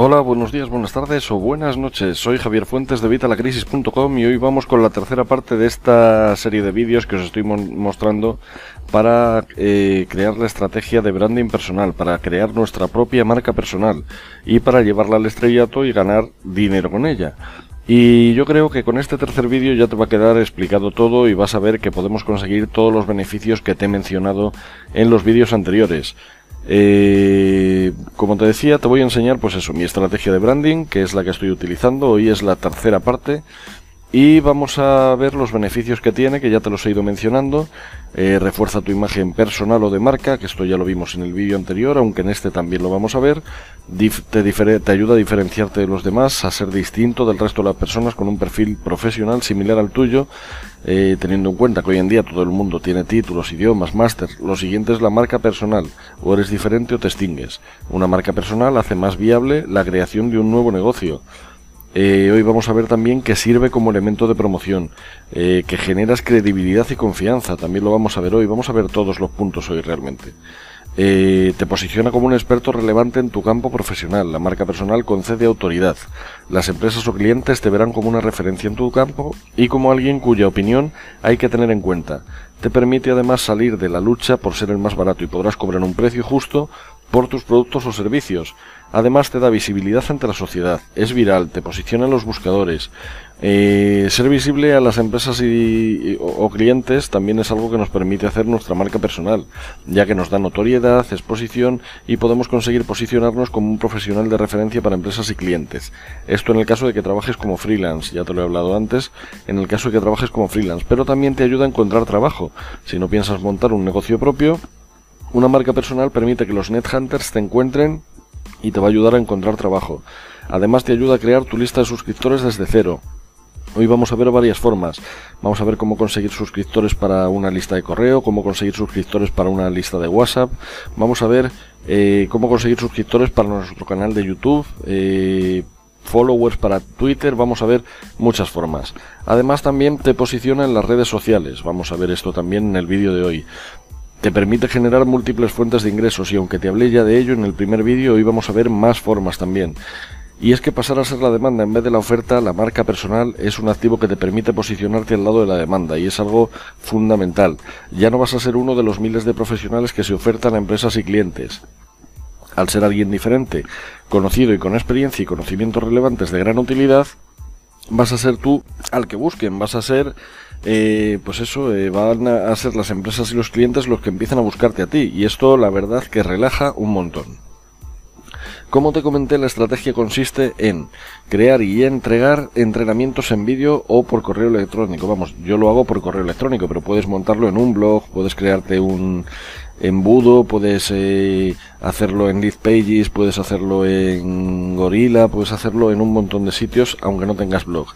Hola, buenos días, buenas tardes o buenas noches. Soy Javier Fuentes de Vitalacrisis.com y hoy vamos con la tercera parte de esta serie de vídeos que os estoy mostrando para eh, crear la estrategia de branding personal, para crear nuestra propia marca personal y para llevarla al estrellato y ganar dinero con ella. Y yo creo que con este tercer vídeo ya te va a quedar explicado todo y vas a ver que podemos conseguir todos los beneficios que te he mencionado en los vídeos anteriores. Eh, como te decía, te voy a enseñar pues eso, mi estrategia de branding, que es la que estoy utilizando. Hoy es la tercera parte. Y vamos a ver los beneficios que tiene, que ya te los he ido mencionando. Eh, refuerza tu imagen personal o de marca, que esto ya lo vimos en el vídeo anterior, aunque en este también lo vamos a ver. te, ayuda a diferenciarte de los demás, a ser distinto del resto de las personas con un perfil profesional similar al tuyo, eh, teniendo en cuenta que hoy en día todo el mundo tiene títulos, idiomas, máster. Lo siguiente es la marca personal. O eres diferente o te extingues. Una marca personal hace más viable la creación de un nuevo negocio. Eh, hoy vamos a ver también que sirve como elemento de promoción, eh, que generas credibilidad y confianza, también lo vamos a ver hoy, vamos a ver todos los puntos hoy realmente. Eh, te posiciona como un experto relevante en tu campo profesional, la marca personal concede autoridad, las empresas o clientes te verán como una referencia en tu campo y como alguien cuya opinión hay que tener en cuenta. Te permite además salir de la lucha por ser el más barato y podrás cobrar un precio justo por tus productos o servicios. Además te da visibilidad ante la sociedad, es viral, te posiciona en los buscadores. Eh, ser visible a las empresas y, o, clientes también es algo que nos permite hacer nuestra marca personal, ya que nos da notoriedad, exposición y podemos conseguir posicionarnos como un profesional de referencia para empresas y clientes. Esto en el caso de que trabajes como freelance, ya te lo he hablado antes, en el caso de que trabajes como freelance, pero también te ayuda a encontrar trabajo. Si no piensas montar un negocio propio, una marca personal permite que los net hunters te encuentren y te va a ayudar a encontrar trabajo. Además te ayuda a crear tu lista de suscriptores desde cero. Hoy vamos a ver varias formas. Vamos a ver cómo conseguir suscriptores para una lista de correo, cómo conseguir suscriptores para una lista de WhatsApp. Vamos a ver eh, cómo conseguir suscriptores para nuestro canal de YouTube. Eh, followers para Twitter, vamos a ver muchas formas. Además también te posiciona en las redes sociales, vamos a ver esto también en el vídeo de hoy. Te permite generar múltiples fuentes de ingresos y aunque te hablé ya de ello en el primer vídeo, hoy vamos a ver más formas también. Y es que pasar a ser la demanda en vez de la oferta, la marca personal es un activo que te permite posicionarte al lado de la demanda y es algo fundamental. Ya no vas a ser uno de los miles de profesionales que se ofertan a empresas y clientes. Al ser alguien diferente, conocido y con experiencia y conocimientos relevantes de gran utilidad, vas a ser tú al que busquen, vas a ser eh, pues eso, eh, van a ser las empresas y los clientes los que empiezan a buscarte a ti. Y esto, la verdad, que relaja un montón. Como te comenté, la estrategia consiste en crear y entregar entrenamientos en vídeo o por correo electrónico. Vamos, yo lo hago por correo electrónico, pero puedes montarlo en un blog, puedes crearte un embudo, puedes eh, hacerlo en Lead Pages, puedes hacerlo en Gorilla, puedes hacerlo en un montón de sitios, aunque no tengas blog.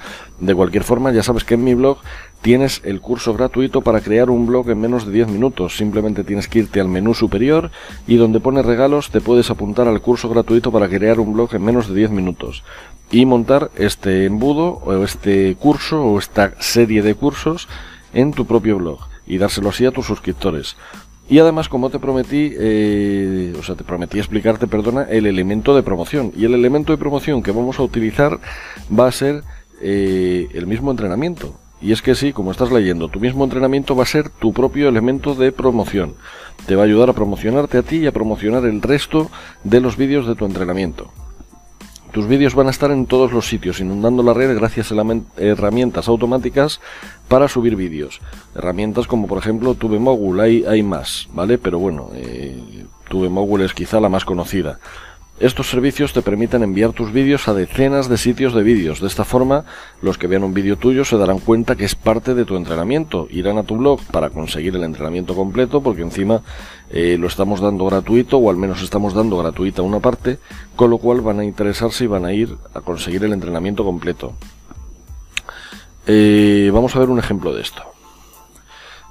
De cualquier forma, ya sabes que en mi blog tienes el curso gratuito para crear un blog en menos de 10 minutos. Simplemente tienes que irte al menú superior y donde pone regalos te puedes apuntar al curso gratuito para crear un blog en menos de 10 minutos y montar este embudo o este curso o esta serie de cursos en tu propio blog y dárselo así a tus suscriptores. Y además, como te prometí, eh, o sea, te prometí explicarte, perdona, el elemento de promoción. Y el elemento de promoción que vamos a utilizar va a ser eh, el mismo entrenamiento. Y es que sí, como estás leyendo, tu mismo entrenamiento va a ser tu propio elemento de promoción. Te va a ayudar a promocionarte a ti y a promocionar el resto de los vídeos de tu entrenamiento. Tus vídeos van a estar en todos los sitios, inundando la red gracias a herramientas automáticas para subir vídeos. Herramientas como por ejemplo TubeMogul, hay, hay más, ¿vale? Pero bueno, eh, TubeMogul es quizá la más conocida. Estos servicios te permiten enviar tus vídeos a decenas de sitios de vídeos. De esta forma, los que vean un vídeo tuyo se darán cuenta que es parte de tu entrenamiento. Irán a tu blog para conseguir el entrenamiento completo, porque encima eh, lo estamos dando gratuito, o al menos estamos dando gratuita una parte, con lo cual van a interesarse y van a ir a conseguir el entrenamiento completo. Eh, vamos a ver un ejemplo de esto.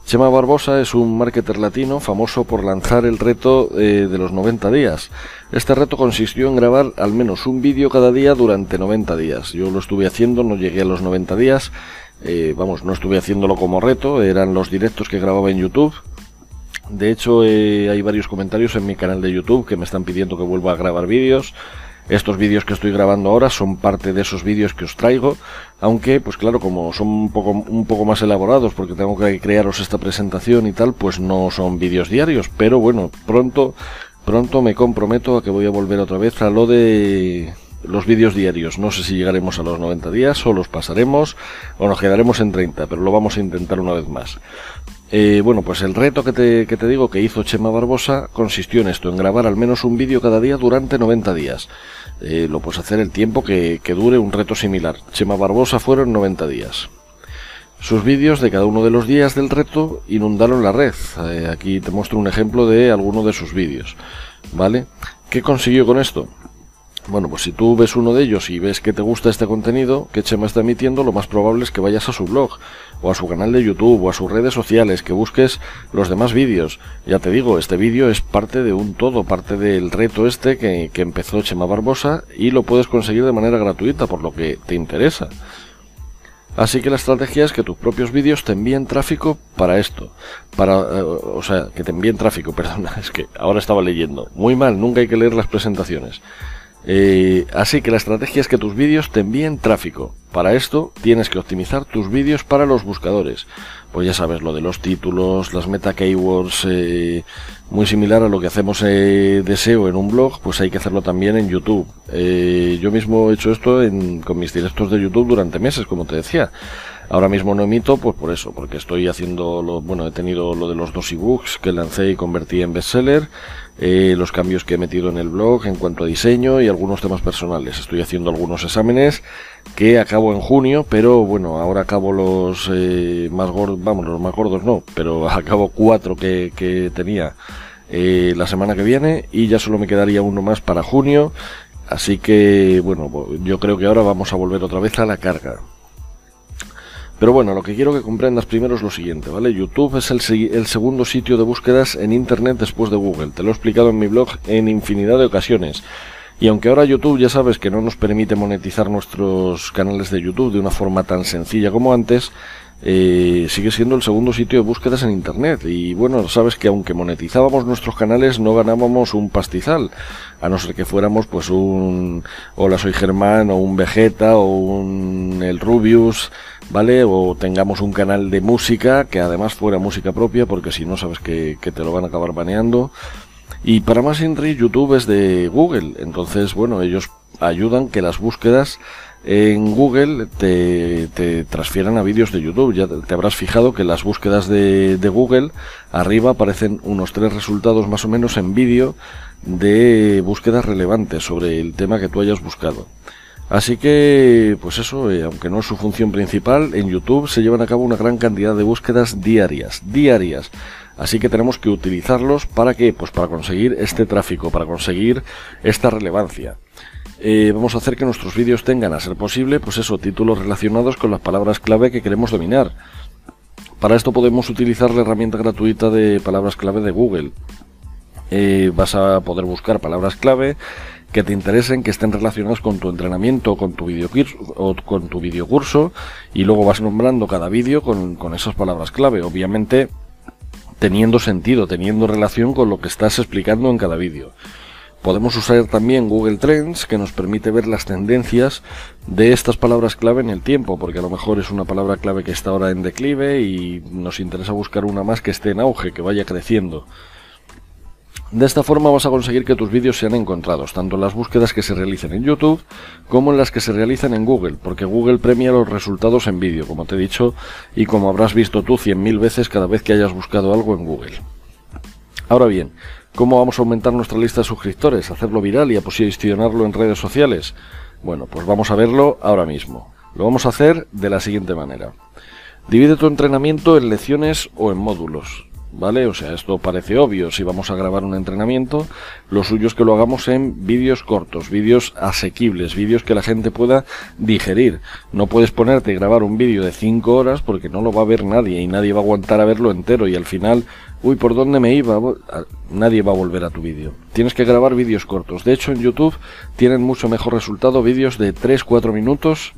Chema Barbosa es un marketer latino famoso por lanzar el reto eh, de los 90 días. Este reto consistió en grabar al menos un vídeo cada día durante 90 días. Yo lo estuve haciendo, no llegué a los 90 días. Eh, vamos, no estuve haciéndolo como reto, eran los directos que grababa en YouTube. De hecho, eh, hay varios comentarios en mi canal de YouTube que me están pidiendo que vuelva a grabar vídeos. Estos vídeos que estoy grabando ahora son parte de esos vídeos que os traigo, aunque, pues claro, como son un poco, un poco más elaborados, porque tengo que crearos esta presentación y tal, pues no son vídeos diarios, pero bueno, pronto, pronto me comprometo a que voy a volver otra vez a lo de los vídeos diarios. No sé si llegaremos a los 90 días o los pasaremos o nos quedaremos en 30, pero lo vamos a intentar una vez más. Eh, bueno, pues el reto que te, que te, digo que hizo Chema Barbosa consistió en esto, en grabar al menos un vídeo cada día durante 90 días. Eh, lo puedes hacer el tiempo que, que, dure un reto similar. Chema Barbosa fueron 90 días. Sus vídeos de cada uno de los días del reto inundaron la red. Eh, aquí te muestro un ejemplo de alguno de sus vídeos. ¿Vale? ¿Qué consiguió con esto? Bueno, pues si tú ves uno de ellos y ves que te gusta este contenido que Chema está emitiendo, lo más probable es que vayas a su blog, o a su canal de YouTube, o a sus redes sociales, que busques los demás vídeos. Ya te digo, este vídeo es parte de un todo, parte del reto este que, que empezó Chema Barbosa y lo puedes conseguir de manera gratuita, por lo que te interesa. Así que la estrategia es que tus propios vídeos te envíen tráfico para esto. Para, eh, o sea, que te envíen tráfico, perdona, es que ahora estaba leyendo. Muy mal, nunca hay que leer las presentaciones. Eh, así que la estrategia es que tus vídeos te envíen tráfico. Para esto tienes que optimizar tus vídeos para los buscadores. Pues ya sabes, lo de los títulos, las meta keywords, eh, muy similar a lo que hacemos eh, de SEO en un blog, pues hay que hacerlo también en YouTube. Eh, yo mismo he hecho esto con mis directos de YouTube durante meses, como te decía. Ahora mismo no emito, pues por eso, porque estoy haciendo, lo, bueno, he tenido lo de los dos ebooks que lancé y convertí en bestseller, eh, los cambios que he metido en el blog en cuanto a diseño y algunos temas personales. Estoy haciendo algunos exámenes que acabo en junio, pero bueno, ahora acabo los eh, más gordos, vamos, los más gordos no, pero acabo cuatro que, que tenía eh, la semana que viene y ya solo me quedaría uno más para junio. Así que, bueno, yo creo que ahora vamos a volver otra vez a la carga. Pero bueno, lo que quiero que comprendas primero es lo siguiente, ¿vale? YouTube es el, segundo sitio de búsquedas en Internet después de Google. Te lo he explicado en mi blog en infinidad de ocasiones. Y aunque ahora YouTube ya sabes que no nos permite monetizar nuestros canales de YouTube de una forma tan sencilla como antes, eh, sigue siendo el segundo sitio de búsquedas en Internet. Y bueno, sabes que aunque monetizábamos nuestros canales, no ganábamos un pastizal. A no ser que fuéramos pues un Hola soy Germán o un Vegeta o un El Rubius, ¿vale? O tengamos un canal de música que además fuera música propia, porque si no sabes que, que te lo van a acabar baneando. Y para más Henry, YouTube es de Google. Entonces, bueno, ellos ayudan que las búsquedas en Google te, te transfieran a vídeos de YouTube. Ya te, habrás fijado que las búsquedas de, de, Google arriba aparecen unos tres resultados más o menos en vídeo de búsquedas relevantes sobre el tema que tú hayas buscado. Así que, pues eso, eh, aunque no es su función principal, en YouTube se llevan a cabo una gran cantidad de búsquedas diarias, diarias. Así que tenemos que utilizarlos para qué? Pues para conseguir este tráfico, para conseguir esta relevancia. Eh, vamos a hacer que nuestros vídeos tengan, a ser posible, pues eso, títulos relacionados con las palabras clave que queremos dominar. Para esto podemos utilizar la herramienta gratuita de palabras clave de Google. Eh, vas a poder buscar palabras clave que te interesen, que estén relacionadas con tu entrenamiento con tu o con tu videocurso y luego vas nombrando cada vídeo con, con esas palabras clave, obviamente teniendo sentido, teniendo relación con lo que estás explicando en cada vídeo. Podemos usar también Google Trends, que nos permite ver las tendencias de estas palabras clave en el tiempo, porque a lo mejor es una palabra clave que está ahora en declive y nos interesa buscar una más que esté en auge, que vaya creciendo. De esta forma vas a conseguir que tus vídeos sean encontrados, tanto en las búsquedas que se realicen en YouTube como en las que se realizan en Google, porque Google premia los resultados en vídeo, como te he dicho, y como habrás visto tú cien mil veces cada vez que hayas buscado algo en Google. Ahora bien, ¿Cómo vamos a aumentar nuestra lista de suscriptores? ¿Hacerlo viral y a posicionarlo en redes sociales? Bueno, pues vamos a verlo ahora mismo. Lo vamos a hacer de la siguiente manera. Divide tu entrenamiento en lecciones o en módulos. ¿Vale? O sea, esto parece obvio. Si vamos a grabar un entrenamiento, lo suyo es que lo hagamos en vídeos cortos, vídeos asequibles, vídeos que la gente pueda digerir. No puedes ponerte y grabar un vídeo de 5 horas porque no lo va a ver nadie y nadie va a aguantar a verlo entero y al final uy, ¿por dónde me iba? Nadie va a volver a tu vídeo. Tienes que grabar vídeos cortos. De hecho, en YouTube tienen mucho mejor resultado vídeos de 3-4 minutos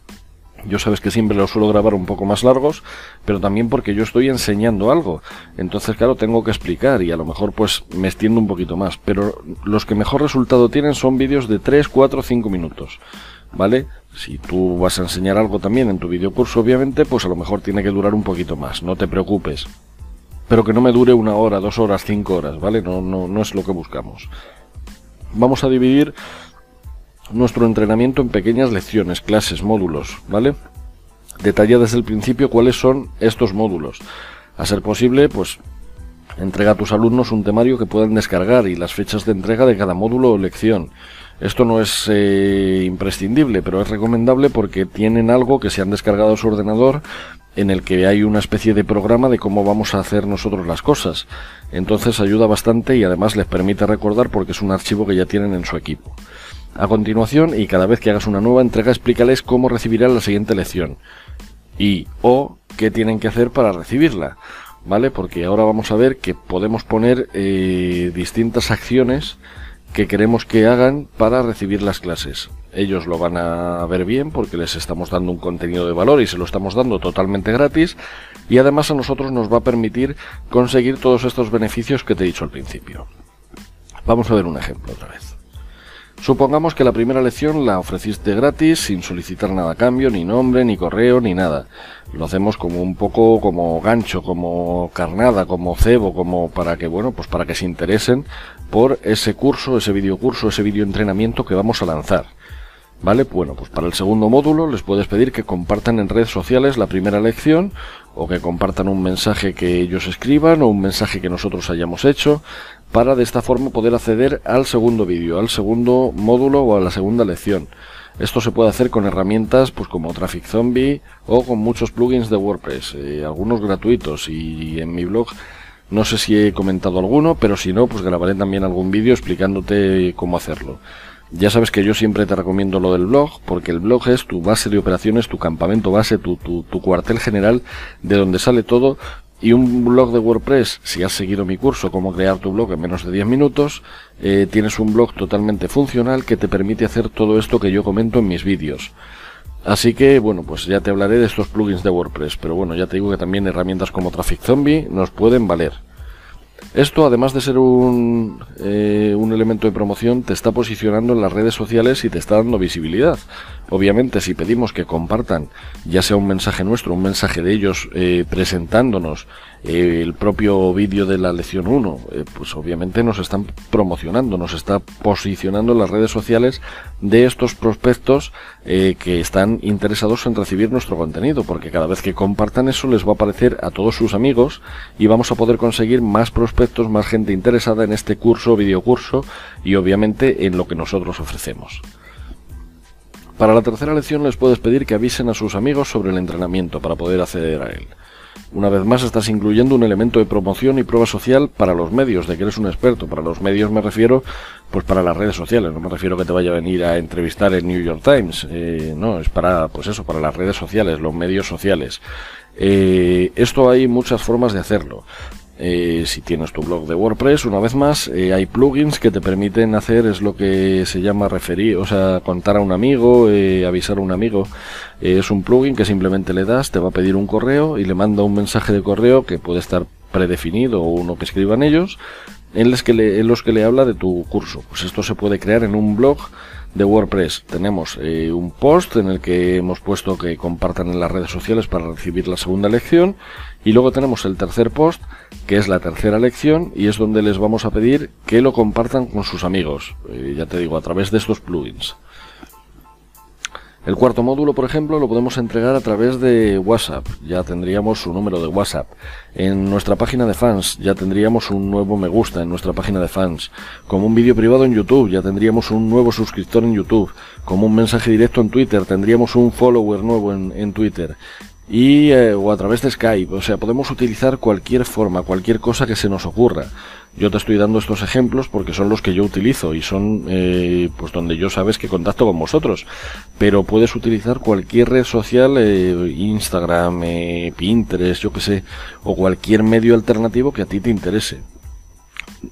Yo sabes que siempre los suelo grabar un poco más largos, pero también porque yo estoy enseñando algo. Entonces, claro, tengo que explicar y a lo mejor pues me extiendo un poquito más. Pero los que mejor resultado tienen son vídeos de 3, 4, 5 minutos. ¿Vale? Si tú vas a enseñar algo también en tu videocurso, obviamente, pues a lo mejor tiene que durar un poquito más. No te preocupes. Pero que no me dure una hora, dos horas, cinco horas, ¿vale? No, no, no es lo que buscamos. Vamos a dividir nuestro entrenamiento en pequeñas lecciones, clases, módulos, ¿vale? Detalla desde el principio cuáles son estos módulos. A ser posible, pues entrega a tus alumnos un temario que puedan descargar y las fechas de entrega de cada módulo o lección. Esto no es eh, imprescindible, pero es recomendable porque tienen algo que se han descargado a su ordenador en el que hay una especie de programa de cómo vamos a hacer nosotros las cosas. Entonces ayuda bastante y además les permite recordar porque es un archivo que ya tienen en su equipo. A continuación, y cada vez que hagas una nueva entrega, explícales cómo recibirán la siguiente lección y o qué tienen que hacer para recibirla, ¿vale? Porque ahora vamos a ver que podemos poner eh, distintas acciones que queremos que hagan para recibir las clases. Ellos lo van a ver bien porque les estamos dando un contenido de valor y se lo estamos dando totalmente gratis y además a nosotros nos va a permitir conseguir todos estos beneficios que te he dicho al principio. Vamos a ver un ejemplo otra vez. Supongamos que la primera lección la ofreciste gratis, sin solicitar nada a cambio, ni nombre, ni correo, ni nada. Lo hacemos como un poco como gancho, como carnada, como cebo, como para que, bueno, pues para que se interesen por ese curso, ese videocurso, ese videoentrenamiento que vamos a lanzar. ¿Vale? Bueno, pues para el segundo módulo les puedes pedir que compartan en redes sociales la primera lección o que compartan un mensaje que ellos escriban o un mensaje que nosotros hayamos hecho para de esta forma poder acceder al segundo vídeo, al segundo módulo o a la segunda lección. Esto se puede hacer con herramientas pues como Traffic Zombie o con muchos plugins de WordPress, eh, algunos gratuitos y en mi blog no sé si he comentado alguno, pero si no, pues grabaré también algún vídeo explicándote cómo hacerlo. Ya sabes que yo siempre te recomiendo lo del blog, porque el blog es tu base de operaciones, tu campamento base, tu, tu, cuartel general, de donde sale todo y un blog de WordPress, si has seguido mi curso, cómo crear tu blog en menos de 10 minutos, eh, tienes un blog totalmente funcional que te permite hacer todo esto que yo comento en mis vídeos. Así que, bueno, pues ya te hablaré de estos plugins de WordPress, pero bueno, ya te digo que también herramientas como Traffic Zombie nos pueden valer. Esto, además de ser un, eh, un elemento de promoción, te está posicionando en las redes sociales y te está dando visibilidad. Obviamente, si pedimos que compartan, ya sea un mensaje nuestro, un mensaje de ellos eh, presentándonos eh, el propio vídeo de la lección 1, eh, pues obviamente nos están promocionando, nos está posicionando en las redes sociales de estos prospectos que están interesados en recibir nuestro contenido, porque cada vez que compartan eso les va a aparecer a todos sus amigos y vamos a poder conseguir más prospectos, más gente interesada en este curso, videocurso y obviamente en lo que nosotros ofrecemos. Para la tercera lección les puedes pedir que avisen a sus amigos sobre el entrenamiento para poder acceder a él. Una vez más estás incluyendo un elemento de promoción y prueba social para los medios, de que eres un experto. Para los medios me refiero, pues para las redes sociales. No me refiero que te vaya a venir a entrevistar en New York Times. Eh, no, es para, pues eso, para las redes sociales, los medios sociales. Eh, esto hay muchas formas de hacerlo. Eh, si tienes tu blog de WordPress, una vez más, eh, hay plugins que te permiten hacer, es lo que se llama referir, o sea, contar a un amigo, eh, avisar a un amigo. es un plugin que simplemente le das, te va a pedir un correo y le manda un mensaje de correo que puede estar predefinido o uno que escriban ellos, en los que le, en los que le habla de tu curso. Pues esto se puede crear en un blog de WordPress. Tenemos un post en el que hemos puesto que compartan en las redes sociales para recibir la segunda lección y luego tenemos el tercer post, que es la tercera lección, y es donde les vamos a pedir que lo compartan con sus amigos, eh, ya te digo, a través de estos plugins. El cuarto módulo, por ejemplo, lo podemos entregar a través de WhatsApp. Ya tendríamos su número de WhatsApp. En nuestra página de fans ya tendríamos un nuevo me gusta en nuestra página de fans. Como un vídeo privado en YouTube ya tendríamos un nuevo suscriptor en YouTube. Como un mensaje directo en Twitter tendríamos un follower nuevo en, en Twitter y eh, o a través de Skype, o sea, podemos utilizar cualquier forma, cualquier cosa que se nos ocurra. Yo te estoy dando estos ejemplos porque son los que yo utilizo y son eh, pues donde yo sabes que contacto con vosotros. Pero puedes utilizar cualquier red social, eh, Instagram, Pinterest, yo que sé, o cualquier medio alternativo que a ti te interese.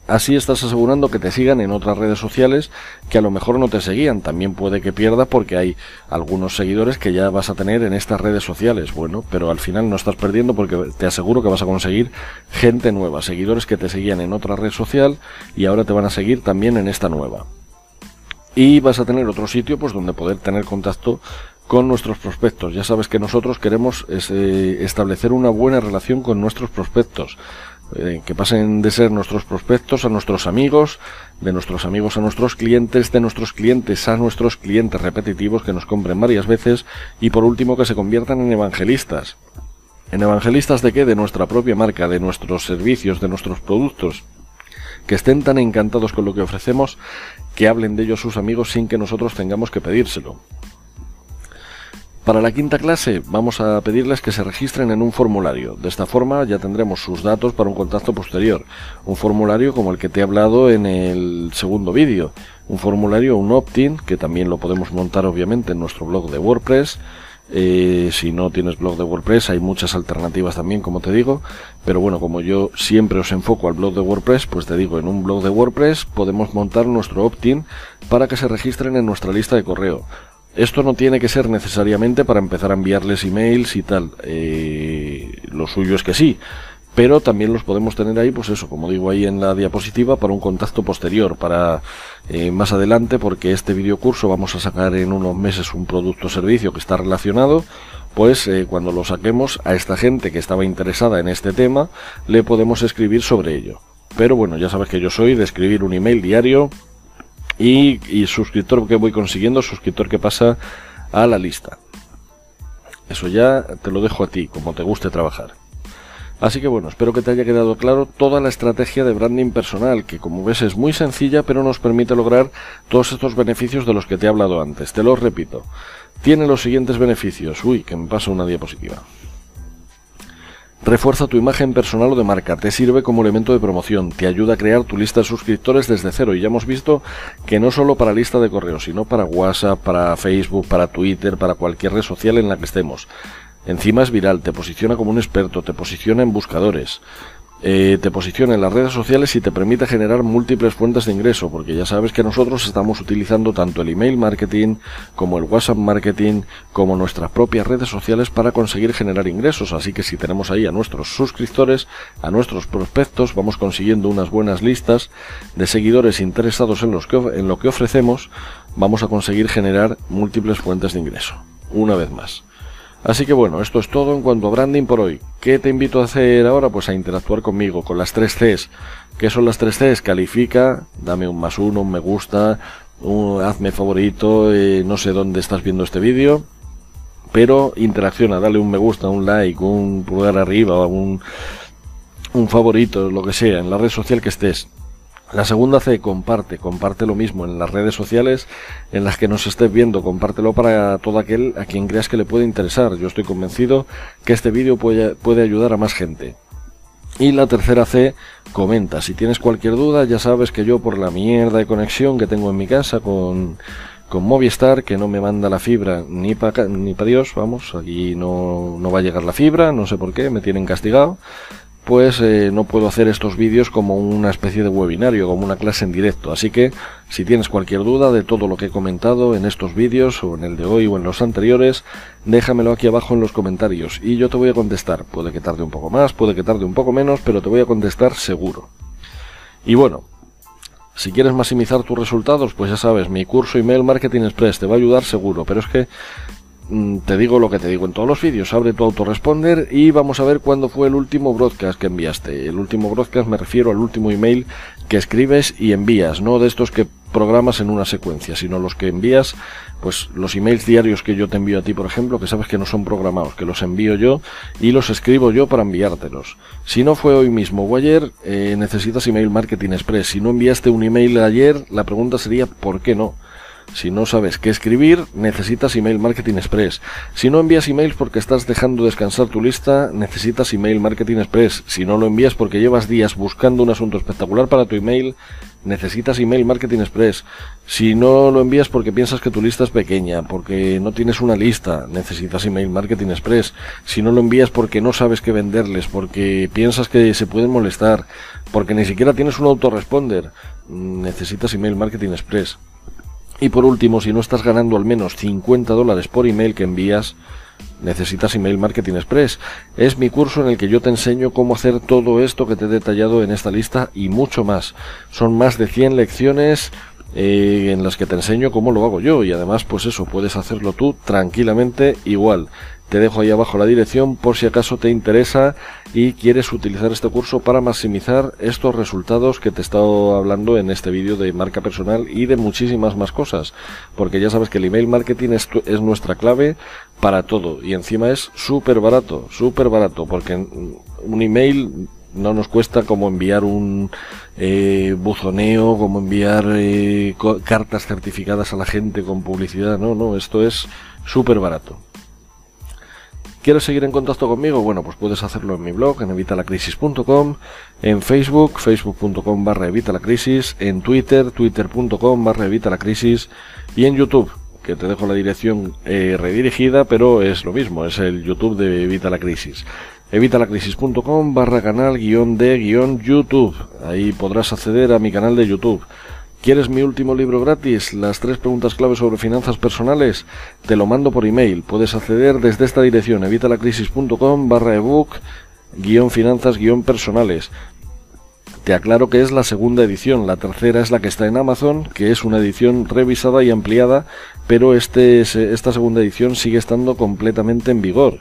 Así estás asegurando que te sigan en otras redes sociales que a lo mejor no te seguían. También puede que pierda porque hay algunos seguidores que ya vas a tener en estas redes sociales. Bueno, pero al final no estás perdiendo porque te aseguro que vas a conseguir gente nueva, seguidores que te seguían en otra red social y ahora te van a seguir también en esta nueva. Y vas a tener otro sitio pues donde poder tener contacto con nuestros prospectos. Ya sabes que nosotros queremos eh, establecer una buena relación con nuestros prospectos. Eh, que pasen de ser nuestros prospectos a nuestros amigos, de nuestros amigos a nuestros clientes, de nuestros clientes a nuestros clientes repetitivos que nos compren varias veces y por último que se conviertan en evangelistas. ¿En evangelistas de qué? De nuestra propia marca, de nuestros servicios, de nuestros productos. Que estén tan encantados con lo que ofrecemos que hablen de ellos sus amigos sin que nosotros tengamos que pedírselo. Para la quinta clase vamos a pedirles que se registren en un formulario. De esta forma ya tendremos sus datos para un contacto posterior. Un formulario como el que te he hablado en el segundo vídeo. Un formulario, un opt-in, que también lo podemos montar obviamente en nuestro blog de WordPress. Eh, si no tienes blog de WordPress hay muchas alternativas también como te digo. Pero bueno, como yo siempre os enfoco al blog de WordPress, pues te digo, en un blog de WordPress podemos montar nuestro opt-in para que se registren en nuestra lista de correo. Esto no tiene que ser necesariamente para empezar a enviarles emails y tal. Eh, lo suyo es que sí. Pero también los podemos tener ahí, pues eso, como digo ahí en la diapositiva, para un contacto posterior, para eh, más adelante, porque este videocurso vamos a sacar en unos meses un producto o servicio que está relacionado, pues eh, cuando lo saquemos a esta gente que estaba interesada en este tema, le podemos escribir sobre ello. Pero bueno, ya sabes que yo soy de escribir un email diario y, suscriptor que voy consiguiendo, suscriptor que pasa a la lista. Eso ya te lo dejo a ti, como te guste trabajar. Así que bueno, espero que te haya quedado claro toda la estrategia de branding personal, que como ves es muy sencilla, pero nos permite lograr todos estos beneficios de los que te he hablado antes. Te los repito. Tiene los siguientes beneficios. Uy, que me pasa una diapositiva. Refuerza tu imagen personal o de marca, te sirve como elemento de promoción, te ayuda a crear tu lista de suscriptores desde cero. Y ya hemos visto que no solo para lista de correo, sino para WhatsApp, para Facebook, para Twitter, para cualquier red social en la que estemos. Encima es viral, te posiciona como un experto, te posiciona en buscadores, eh, te posiciona en las redes sociales y te permite generar múltiples fuentes de ingreso, porque ya sabes que nosotros estamos utilizando tanto el email marketing como el WhatsApp marketing, como nuestras propias redes sociales para conseguir generar ingresos. Así que si tenemos ahí a nuestros suscriptores, a nuestros prospectos, vamos consiguiendo unas buenas listas de seguidores interesados en, los que, en lo que ofrecemos, vamos a conseguir generar múltiples fuentes de ingreso. Una vez más. Así que bueno, esto es todo en cuanto a branding por hoy. ¿Qué te invito a hacer ahora? Pues a interactuar conmigo con las tres Cs. ¿Qué son las tres Cs? Califica, dame un más uno, un me gusta, hazme favorito, eh, no sé dónde estás viendo este vídeo, pero interacciona, dale un me gusta, un like, un pulgar arriba, un, un favorito, lo que sea, en la red social que estés. La segunda C, comparte, comparte lo mismo en las redes sociales en las que nos estés viendo, compártelo para todo aquel a quien creas que le puede interesar. Yo estoy convencido que este vídeo puede, puede ayudar a más gente. Y la tercera C, comenta. Si tienes cualquier duda, ya sabes que yo por la mierda de conexión que tengo en mi casa con, con Movistar, que no me manda la fibra ni para ni Dios, vamos, aquí no, no va a llegar la fibra, no sé por qué, me tienen castigado pues no puedo hacer estos vídeos como una especie de webinario, como una clase en directo. Así que si tienes cualquier duda de todo lo que he comentado en estos vídeos o en el de hoy o en los anteriores, déjamelo aquí abajo en los comentarios y yo te voy a contestar. Puede que tarde un poco más, puede que tarde un poco menos, pero te voy a contestar seguro. Y bueno, si quieres maximizar tus resultados, pues ya sabes, mi curso Email Marketing Express te va a ayudar seguro, pero es que te digo lo que te digo en todos los vídeos, abre tu autoresponder y vamos a ver cuándo fue el último broadcast que enviaste. El último broadcast me refiero al último email que escribes y envías, no de estos que programas en una secuencia, sino los que envías, pues los emails diarios que yo te envío a ti, por ejemplo, que sabes que no son programados, que los envío yo y los escribo yo para enviártelos. Si no fue hoy mismo o ayer, eh, necesitas email marketing express. Si no enviaste un email ayer, la pregunta sería ¿por qué no? Si no sabes qué escribir, necesitas Email Marketing Express. Si no envías emails porque estás dejando descansar tu lista, necesitas Email Marketing Express. Si no lo envías porque llevas días buscando un asunto espectacular para tu email, necesitas email marketing express. Si no lo envías porque piensas que tu lista es pequeña, porque no tienes una lista, necesitas email marketing express. Si no lo envías porque no sabes qué venderles, porque piensas que se pueden molestar, porque ni siquiera tienes un autoresponder, necesitas email marketing express. Y por último, si no estás ganando al menos 50 dólares por email que envías, necesitas Email Marketing Express. Es mi curso en el que yo te enseño cómo hacer todo esto que te he detallado en esta lista y mucho más. Son más de 100 lecciones eh, en las que te enseño cómo lo hago yo y además pues eso, puedes hacerlo tú tranquilamente igual. Te dejo ahí abajo la dirección por si acaso te interesa y quieres utilizar este curso para maximizar estos resultados que te he estado hablando en este vídeo de marca personal y de muchísimas más cosas. Porque ya sabes que el email marketing es, es nuestra clave para todo y encima es súper barato, súper barato porque un email no nos cuesta como enviar un eh, buzoneo, como enviar eh, cartas certificadas a la gente con publicidad. No, no, esto es súper barato. ¿Quieres seguir en contacto conmigo? Bueno, pues puedes hacerlo en mi blog, en evitalacrisis.com, en Facebook, facebook.com barra evitalacrisis, en Twitter, twitter.com barra evitalacrisis y en YouTube, que te dejo la dirección eh, redirigida, pero es lo mismo, es el YouTube de Evita la Crisis. Evitalacrisis.com barra canal guion de guion YouTube. Ahí podrás acceder a mi canal de YouTube. ¿Quieres mi último libro gratis? Las tres preguntas clave sobre finanzas personales. Te lo mando por email. Puedes acceder desde esta dirección, evitalacrisis.com barra ebook guion finanzas guion personales. Te aclaro que es la segunda edición, la tercera es la que está en Amazon, que es una edición revisada y ampliada, pero este, esta segunda edición sigue estando completamente en vigor.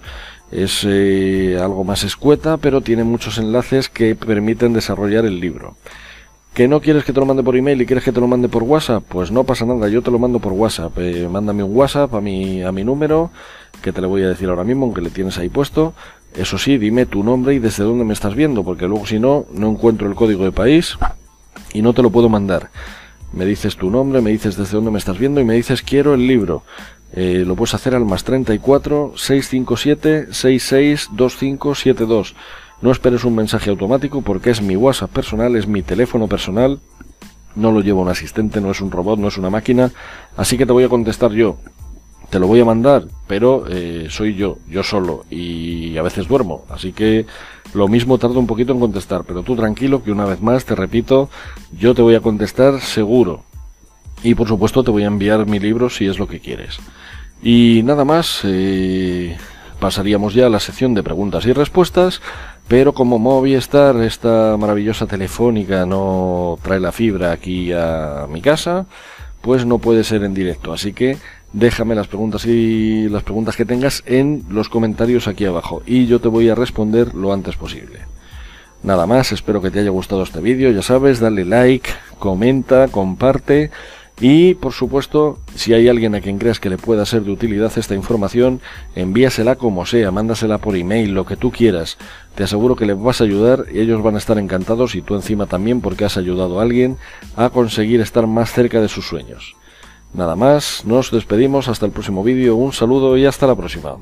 Es eh, algo más escueta, pero tiene muchos enlaces que permiten desarrollar el libro. ¿Que no quieres que te lo mande por email y quieres que te lo mande por WhatsApp? Pues no pasa nada, yo te lo mando por WhatsApp. Eh, mándame un WhatsApp a mi, a mi número, que te lo voy a decir ahora mismo, aunque le tienes ahí puesto. Eso sí, dime tu nombre y desde dónde me estás viendo, porque luego si no, no encuentro el código de país y no te lo puedo mandar. Me dices tu nombre, me dices desde dónde me estás viendo y me dices quiero el libro. Eh, lo puedes hacer al más 34 657 662572. No esperes un mensaje automático porque es mi WhatsApp personal, es mi teléfono personal. No lo lleva un asistente, no es un robot, no es una máquina. Así que te voy a contestar yo. Te lo voy a mandar, pero eh, soy yo, yo solo. Y a veces duermo. Así que lo mismo tardo un poquito en contestar. Pero tú tranquilo que una vez más, te repito, yo te voy a contestar seguro. Y por supuesto te voy a enviar mi libro si es lo que quieres. Y nada más, eh, pasaríamos ya a la sección de preguntas y respuestas. Pero como Movistar, esta maravillosa telefónica, no trae la fibra aquí a mi casa, pues no puede ser en directo. Así que déjame las preguntas y las preguntas que tengas en los comentarios aquí abajo y yo te voy a responder lo antes posible. Nada más, espero que te haya gustado este vídeo, ya sabes, dale like, comenta, comparte y, por supuesto, si hay alguien a quien creas que le pueda ser de utilidad esta información, envíasela como sea, mándasela por email, lo que tú quieras. Te aseguro que les vas a ayudar y ellos van a estar encantados y tú encima también porque has ayudado a alguien a conseguir estar más cerca de sus sueños. Nada más, nos despedimos hasta el próximo vídeo, un saludo y hasta la próxima.